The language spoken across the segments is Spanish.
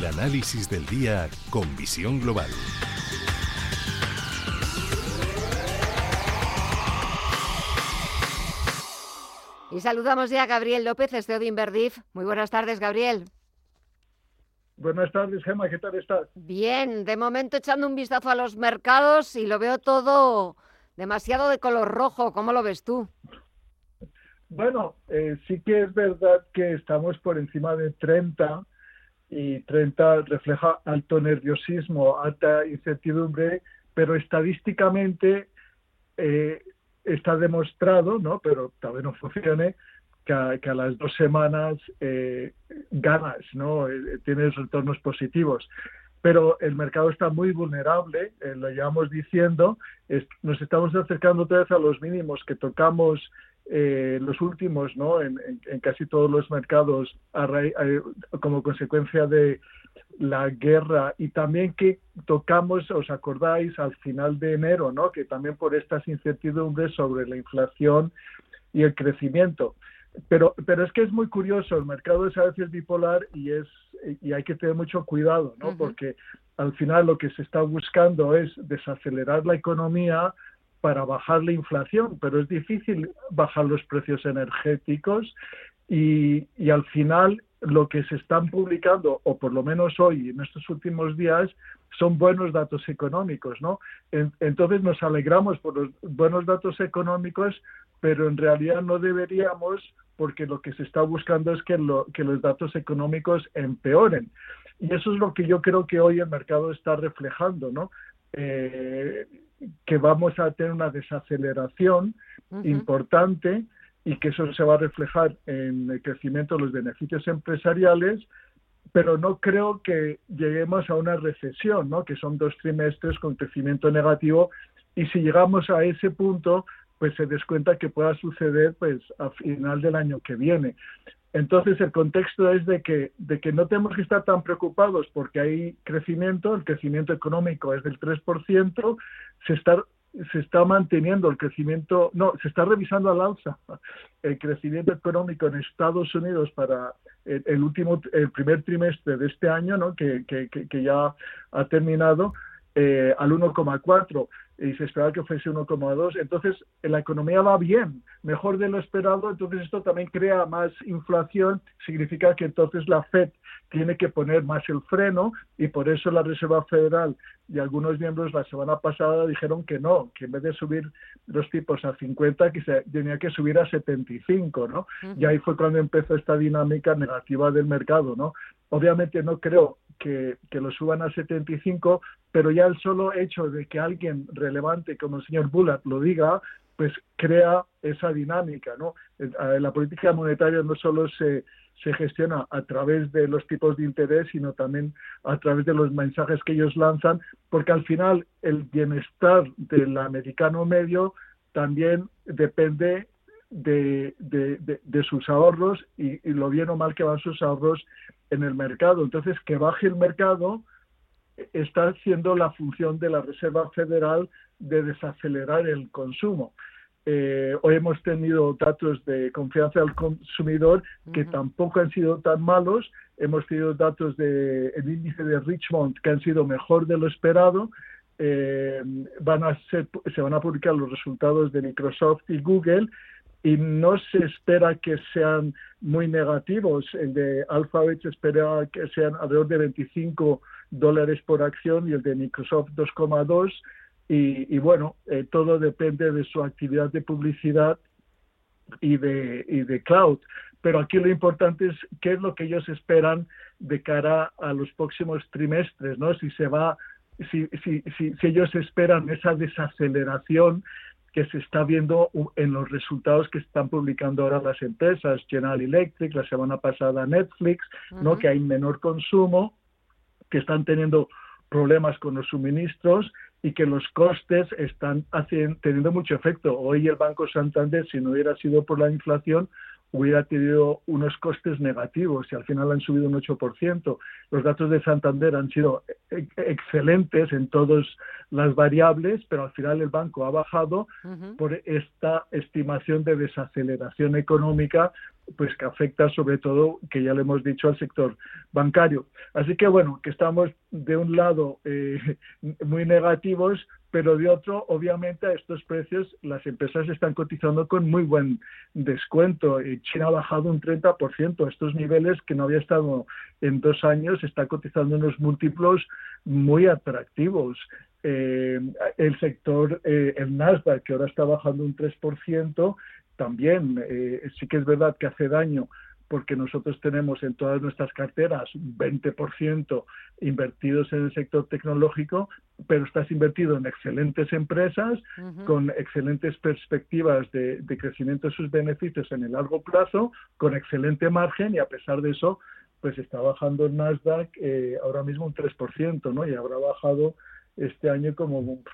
El análisis del día con visión global. Y saludamos ya a Gabriel López, CEO de Inverdif. Muy buenas tardes, Gabriel. Buenas tardes, Gemma, ¿qué tal estás? Bien, de momento echando un vistazo a los mercados y lo veo todo demasiado de color rojo. ¿Cómo lo ves tú? Bueno, eh, sí que es verdad que estamos por encima de 30 y 30 refleja alto nerviosismo, alta incertidumbre, pero estadísticamente eh, está demostrado, ¿no? pero tal vez no funcione, que a, las dos semanas eh, ganas, ¿no? Eh, tienes retornos positivos. Pero el mercado está muy vulnerable, eh, lo llevamos diciendo, nos estamos acercando otra vez a los mínimos que tocamos los últimos, ¿no? En, casi todos los mercados como consecuencia de la guerra y también que tocamos, os acordáis, al final de enero, ¿no? Que también por estas incertidumbres sobre la inflación y el crecimiento. Pero, pero es que es muy curioso, el mercado es a veces bipolar y, es, y hay que tener mucho cuidado, ¿no? Porque al final lo que se está buscando es desacelerar la economía para bajar la inflación, pero es difícil bajar los precios energéticos y, al final lo que se están publicando, o por lo menos hoy, en estos últimos días, son buenos datos económicos, ¿no? entonces nos alegramos por los buenos datos económicos, pero en realidad no deberíamos, porque lo que se está buscando es que los datos económicos empeoren. Y eso es lo que yo creo que hoy el mercado está reflejando, ¿no? Eh, que vamos a tener una desaceleración importante y que eso se va a reflejar en el crecimiento de los beneficios empresariales, pero no creo que lleguemos a una recesión, ¿no? que son dos trimestres con crecimiento negativo, y si llegamos a ese punto, pues se descuenta que pueda suceder pues a final del año que viene. Entonces el contexto es de que, no tenemos que estar tan preocupados porque hay crecimiento, el crecimiento económico es del 3%, se está se está manteniendo el crecimiento, no, se está revisando al alza el crecimiento económico en Estados Unidos para el, último, el primer trimestre de este año, ¿no? que, que, que ya ha terminado, eh, al 1,4 y se esperaba que fuese 1,2. Entonces, la economía va bien, mejor de lo esperado. Entonces, esto también crea más inflación. Significa que entonces la Fed tiene que poner más el freno y por eso la Reserva Federal y algunos miembros la semana pasada dijeron que no, que en vez de subir los tipos a 50, que se tenía que subir a 75, ¿no? Y ahí fue cuando empezó esta dinámica negativa del mercado, ¿no? Obviamente no creo que, lo suban a 75, pero ya el solo hecho de que alguien relevante como el señor Bullard lo diga, pues crea esa dinámica, ¿no? La política monetaria no solo se, se gestiona a través de los tipos de interés, sino también a través de los mensajes que ellos lanzan, porque al final el bienestar del americano medio también depende de, de, sus ahorros y, y, lo bien o mal que van sus ahorros en el mercado. Entonces, que baje el mercado está haciendo la función de la Reserva Federal de desacelerar el consumo. Eh, hoy hemos tenido datos de confianza del consumidor que tampoco han sido tan malos. Hemos tenido datos del el índice de Richmond que han sido mejor de lo esperado. Eh, van a ser, se van a publicar los resultados de Microsoft y Google y no se espera que sean muy negativos. El de Alphabet se espera que sean alrededor de 25 dólares por acción y el de Microsoft 2,2. Y, y, bueno, eh, todo depende de su actividad de publicidad y de, y de cloud. Pero aquí lo importante es qué es lo que ellos esperan de cara a los próximos trimestres, ¿no? Si se va, si, si, si, si ellos esperan esa desaceleración que se está viendo en los resultados que están publicando ahora las empresas, General Electric, la semana pasada Netflix, ¿no? que hay menor consumo, que están teniendo problemas con los suministros y que los costes están haciendo, teniendo mucho efecto. Hoy el Banco Santander, si no hubiera sido por la inflación, hubiera tenido unos costes negativos y al final han subido un 8%. Los datos de Santander han sido e-, excelentes en todas las variables, pero al final el banco ha bajado por esta estimación de desaceleración económica pues que afecta sobre todo, que ya le hemos dicho, al sector bancario. Así que bueno, que estamos de un lado eh, muy negativos, pero de otro, obviamente, a estos precios las empresas están cotizando con muy buen descuento. China ha bajado un 30%. A estos niveles que no había estado en dos años, está cotizando unos múltiplos muy atractivos. Eh, el sector, eh, el Nasdaq, que ahora está bajando un 3%, también eh, sí que es verdad que hace daño porque nosotros tenemos en todas nuestras carteras un 20% invertidos en el sector tecnológico, pero estás invertido en excelentes empresas con excelentes perspectivas de, crecimiento de sus beneficios en el largo plazo, con excelente margen y a pesar de eso, pues está bajando el Nasdaq ahora mismo un 3%, ¿no? Y habrá bajado este año como un,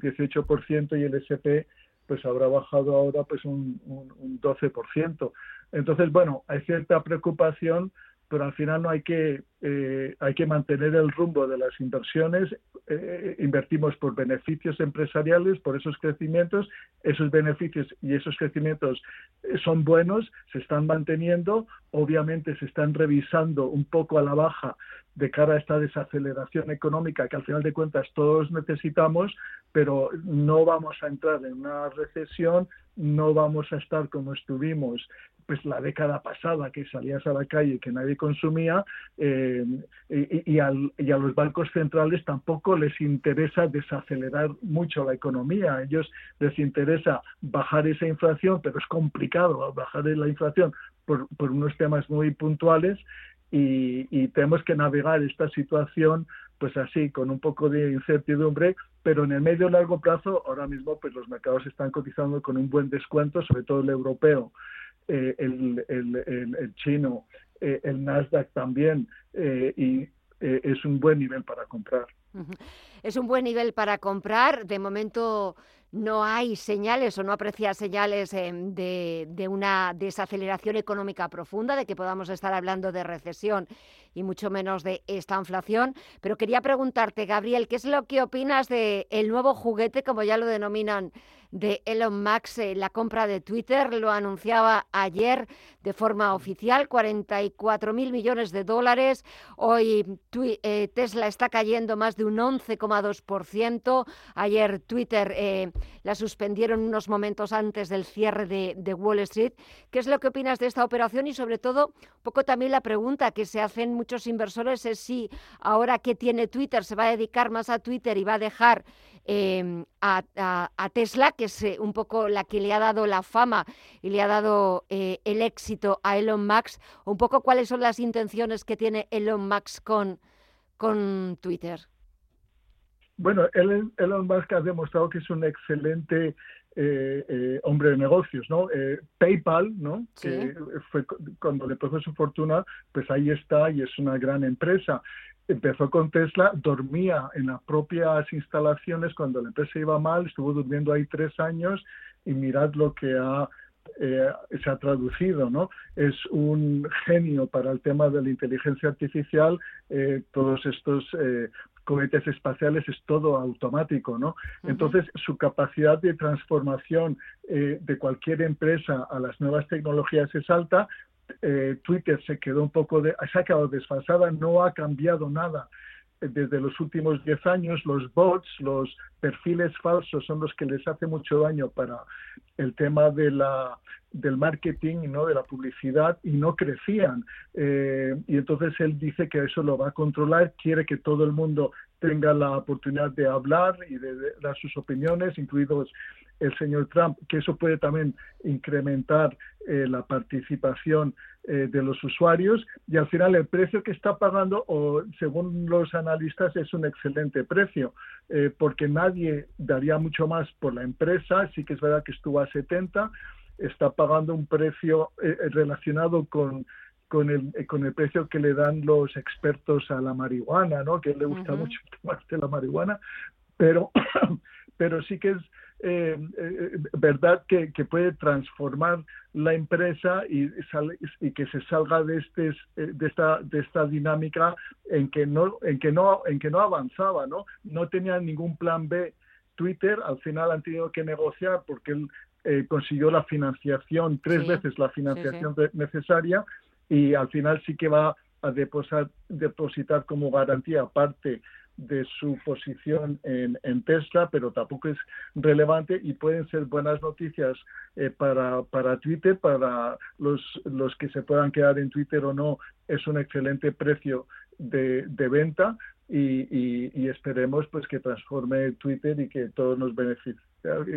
18% y el SP pues habrá bajado ahora pues un, un, un 12%. Entonces, bueno, hay cierta preocupación pero al final no hay que eh, hay que mantener el rumbo de las inversiones. Eh, invertimos por beneficios empresariales por esos crecimientos. Esos beneficios y esos crecimientos eh, son buenos se están manteniendo. Obviamente se están revisando un poco a la baja de cara a esta desaceleración económica que al final de cuentas todos necesitamos pero no vamos a entrar en una recesión no vamos a estar como estuvimos pues la década pasada que salías a la calle y que nadie consumía eh, y, a los bancos centrales tampoco les interesa desacelerar mucho la economía. A ellos les interesa bajar esa inflación, pero es complicado bajar la inflación por, unos temas muy puntuales y, y, tenemos que navegar esta situación pues así, con un poco de incertidumbre, pero en el medio y largo plazo, ahora mismo, pues los mercados están cotizando con un buen descuento, sobre todo el europeo, eh, el, el, chino, eh, el Nasdaq también, eh, y es un buen nivel para comprar. Es un buen nivel para comprar. De momento no hay señales o no aprecia señales de, de, una desaceleración económica profunda, de que podamos estar hablando de recesión y mucho menos de esta inflación. Pero quería preguntarte, Gabriel, ¿qué es lo que opinas del el nuevo juguete, como ya lo denominan de Elon Musk, eh, la compra de Twitter, lo anunciaba ayer de forma oficial, 44 mil millones de dólares. Hoy eh, Tesla está cayendo más de un 11,2%. Ayer Twitter eh, la suspendieron unos momentos antes del cierre de, de, Wall Street. ¿Qué es lo que opinas de esta operación? Y sobre todo, un poco también la pregunta que se hacen muchos inversores es si ahora que tiene Twitter se va a dedicar más a Twitter y va a dejar Em, a, Tesla, que es eh, un poco la que le ha dado la fama y le ha dado eh, el éxito a Elon Musk, un poco cuáles son las intenciones que tiene Elon Musk con, con Twitter. Bueno, Elon, Musk ha demostrado que es un excelente eh, hombre de negocios, ¿no? PayPal, ¿no? Que fue cuando le puso su fortuna, pues ahí está y es una gran empresa empezó con Tesla, dormía en las propias instalaciones cuando la empresa iba mal, estuvo durmiendo ahí tres años y mirad lo que ha, eh, se ha traducido, ¿no? Es un genio para el tema de la inteligencia artificial, eh, todos estos eh, cohetes espaciales es todo automático, ¿no? Entonces, su capacidad de transformación de cualquier empresa a las nuevas tecnologías es alta, eh, Twitter se quedó un poco, de, se ha quedado desfasada, no ha cambiado nada desde los últimos 10 años. Los bots, los perfiles falsos son los que les hace mucho daño para el tema de la, del marketing, ¿no? de la publicidad, y no crecían. Eh, y entonces él dice que eso lo va a controlar, quiere que todo el mundo tenga la oportunidad de hablar y de dar sus opiniones, incluidos el señor Trump, que eso puede también incrementar eh, la participación eh, de los usuarios y al final el precio que está pagando, o según los analistas, es un excelente precio, eh, porque nadie daría mucho más por la empresa, sí que es verdad que estuvo a 70, está pagando un precio relacionado con con el, con el precio que le dan los expertos a la marihuana, ¿no? Que le gusta mucho tomarse la marihuana, pero, pero sí que es eh, eh, verdad que, puede transformar la empresa y, y que se salga de este eh, de esta de esta dinámica en que no en que no en que no avanzaba no no tenía ningún plan B. Twitter al final han tenido que negociar porque él eh, consiguió la financiación, tres veces la financiación necesaria y al final sí que va a depositar, depositar como garantía parte de su posición en, Tesla, pero tampoco es relevante y pueden ser buenas noticias eh, para, para Twitter, para los, los que se puedan quedar en Twitter o no, es un excelente precio de, de venta y, y, esperemos pues que transforme Twitter y que todos nos beneficie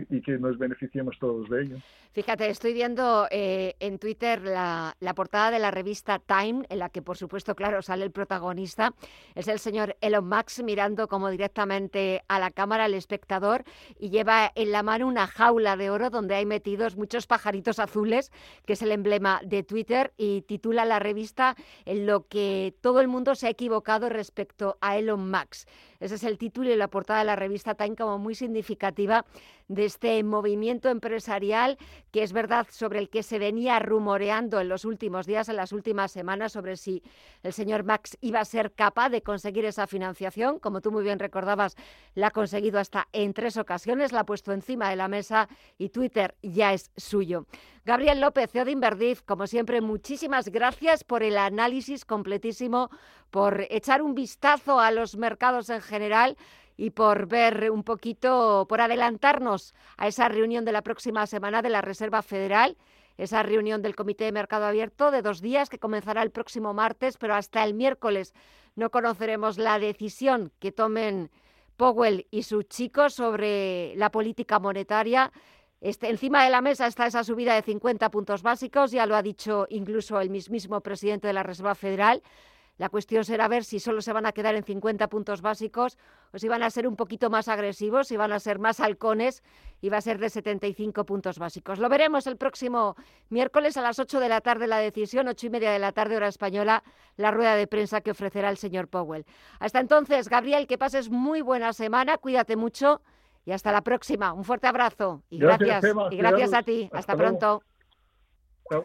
y que nos beneficiemos todos de ello. Fíjate, estoy viendo eh, en Twitter la, portada de la revista Time, en la que por supuesto, claro, sale el protagonista. Es el señor Elon Musk mirando como directamente a la cámara al espectador y lleva en la mano una jaula de oro donde hay metidos muchos pajaritos azules, que es el emblema de Twitter, y titula la revista en lo que todo el mundo se ha equivocado respecto a Elon Musk. Ese es el título y la portada de la revista Time como muy significativa de este movimiento empresarial que es verdad sobre el que se venía rumoreando en los últimos días, en las últimas semanas, sobre si el señor Max iba a ser capaz de conseguir esa financiación. Como tú muy bien recordabas, la ha conseguido hasta en tres ocasiones, la ha puesto encima de la mesa y Twitter ya es suyo. Gabriel López, CEO de Inverdiz, como siempre, muchísimas gracias por el análisis completísimo, por echar un vistazo a los mercados en general y por ver un poquito, por adelantarnos a esa reunión de la próxima semana de la Reserva Federal, esa reunión del Comité de Mercado Abierto de dos días que comenzará el próximo martes, pero hasta el miércoles no conoceremos la decisión que tomen Powell y sus chicos sobre la política monetaria. Este, encima de la mesa está esa subida de 50 puntos básicos, ya lo ha dicho incluso el mismísimo presidente de la Reserva Federal. La cuestión será ver si solo se van a quedar en 50 puntos básicos o si van a ser un poquito más agresivos, si van a ser más halcones y va a ser de 75 puntos básicos. Lo veremos el próximo miércoles a las 8 de la tarde la decisión, 8 y media de la tarde hora española, la rueda de prensa que ofrecerá el señor Powell. Hasta entonces, Gabriel, que pases muy buena semana, cuídate mucho y hasta la próxima. Un fuerte abrazo y gracias, y gracias a ti. Hasta, pronto.